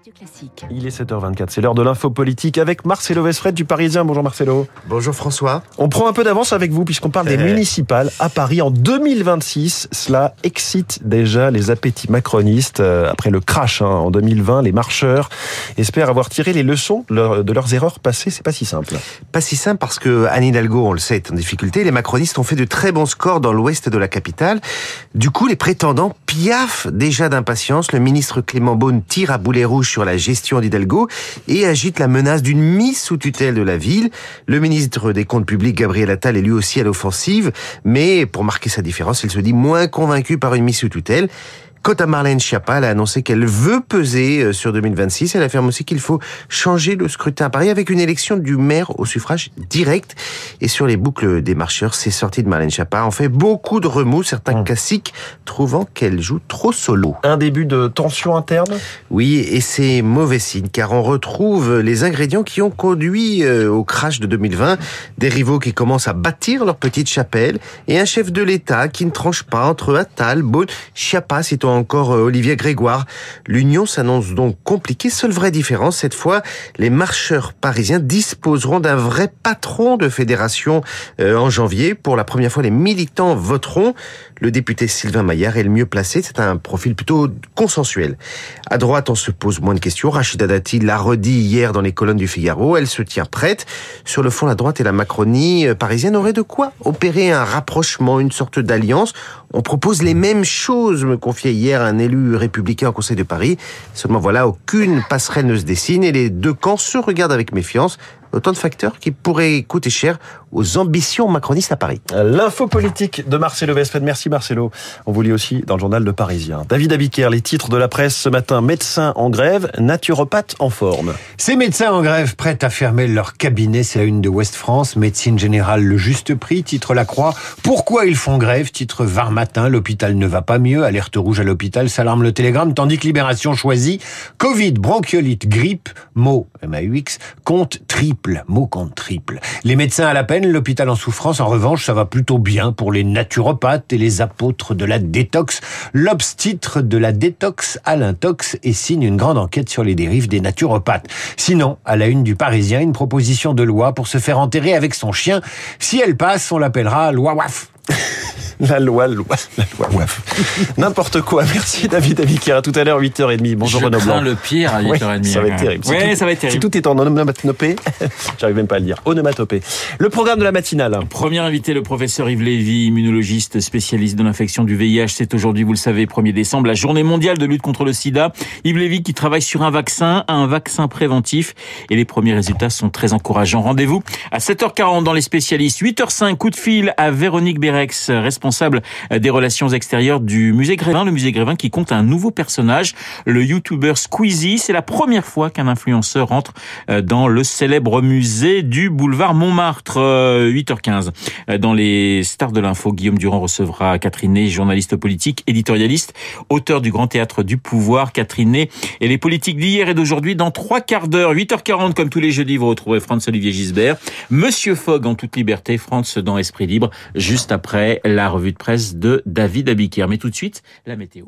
Radio Classique. Il est 7h24, c'est l'heure de l'info politique avec Marcelo Vesfred du Parisien. Bonjour Marcelo. Bonjour François. On prend un peu d'avance avec vous puisqu'on parle des municipales à Paris en 2026. Cela excite déjà les appétits macronistes. Euh, Après le crash hein, en 2020, les marcheurs espèrent avoir tiré les leçons de leurs erreurs passées. C'est pas si simple. Pas si simple parce que Anne Hidalgo, on le sait, est en difficulté. Les macronistes ont fait de très bons scores dans l'ouest de la capitale. Du coup, les prétendants piaffent déjà d'impatience. Le ministre Clément Beaune tire à boulet rouge sur la gestion d'Hidalgo et agite la menace d'une mise sous tutelle de la ville. Le ministre des Comptes publics, Gabriel Attal, est lui aussi à l'offensive. Mais pour marquer sa différence, il se dit moins convaincu par une mise sous tutelle. Quant à Marlène Schiappa, elle a annoncé qu'elle veut peser euh, sur 2026. Elle affirme aussi qu'il faut changer le scrutin à Paris avec une élection du maire au suffrage direct. Et sur les boucles des marcheurs, ces sorties de Marlène Schiappa ont fait beaucoup de remous, certains classiques trouvant qu'elle joue trop solo. Un début de tension interne? Oui, et c'est mauvais signe, car on retrouve les ingrédients qui ont conduit euh, au crash de 2020. Des rivaux qui commencent à bâtir leur petite chapelle, et un chef de l'État qui ne tranche pas entre Attal, Beaune, Chiappa, citons encore euh, Olivier Grégoire. L'union s'annonce donc compliquée. Seule vraie différence, cette fois, les marcheurs parisiens disposeront d'un vrai patron de fédération euh, en janvier. Pour la première fois, les militants voteront. Le député Sylvain Maillard est le mieux placé. C'est un profil plutôt consensuel. À droite, on se pose moins de questions. Rachida Dati l'a redit hier dans les colonnes du Figaro. Elle se tient prête. Sur le fond, la droite et la Macronie euh, parisienne auraient de quoi opérer un rapprochement, une sorte d'alliance. On propose les mêmes choses, me confiait hier un élu républicain au Conseil de Paris. Seulement voilà, aucune passerelle ne se dessine et les deux camps se regardent avec méfiance. Autant de facteurs qui pourraient coûter cher aux ambitions macronistes à Paris. L'info politique de Marcelo Vesfred. Merci Marcelo. On vous lit aussi dans le journal Le Parisien. David Abiker, les titres de la presse ce matin. Médecin en grève, naturopathe en forme. Ces médecins en grève prêts à fermer leur cabinet, c'est la une de Ouest France. Médecine générale, le juste prix, titre La Croix. Pourquoi ils font grève, titre Var Matin. L'hôpital ne va pas mieux, alerte rouge à l'hôpital, s'alarme le télégramme, tandis que Libération choisit Covid, bronchiolite, grippe, mot MAUX, compte triple, mot compte triple. Les médecins à la l'hôpital en souffrance, en revanche, ça va plutôt bien pour les naturopathes et les apôtres de la détox. L'Obs titre de la détox à l'intox et signe une grande enquête sur les dérives des naturopathes. Sinon, à la une du Parisien, une proposition de loi pour se faire enterrer avec son chien. Si elle passe, on l'appellera loi waf. La loi, loi, la loi, ouaf. N'importe quoi. Merci David Abiker. À tout à l'heure, 8h30. Bonjour Renaud Blanc. le pire à Oui, 8h30. ça va être terrible. Si tout- ça va être Si terrible. tout est en onomatopée, j'arrive même pas à le dire. Onomatopée. Le programme de la matinale. Premier invité, le professeur Yves Lévy, immunologiste spécialiste de l'infection du VIH. C'est aujourd'hui, vous le savez, 1er décembre, la journée mondiale de lutte contre le sida. Yves Lévy qui travaille sur un vaccin, un vaccin préventif. Et les premiers résultats sont très encourageants. Rendez-vous à 7h40 dans les spécialistes. 8h05, coup de fil à Véronique Bérex, responsable des relations extérieures du musée Grévin. Le musée Grévin qui compte un nouveau personnage, le youtubeur Squeezie. C'est la première fois qu'un influenceur entre euh, dans le célèbre musée du boulevard Montmartre. Euh, 8h15. Euh, Dans les stars de l'info, Guillaume Durand recevra Catherine journaliste politique, éditorialiste, auteur du Grand Théâtre du Pouvoir. Catherine et les politiques d'hier et d'aujourd'hui dans trois quarts d'heure. 8h40, comme tous les jeudis, vous retrouverez Franz-Olivier Gisbert. Monsieur Fogg en toute liberté, France dans Esprit Libre, juste après la revue de presse de David Abiker. Mais tout de suite, la météo.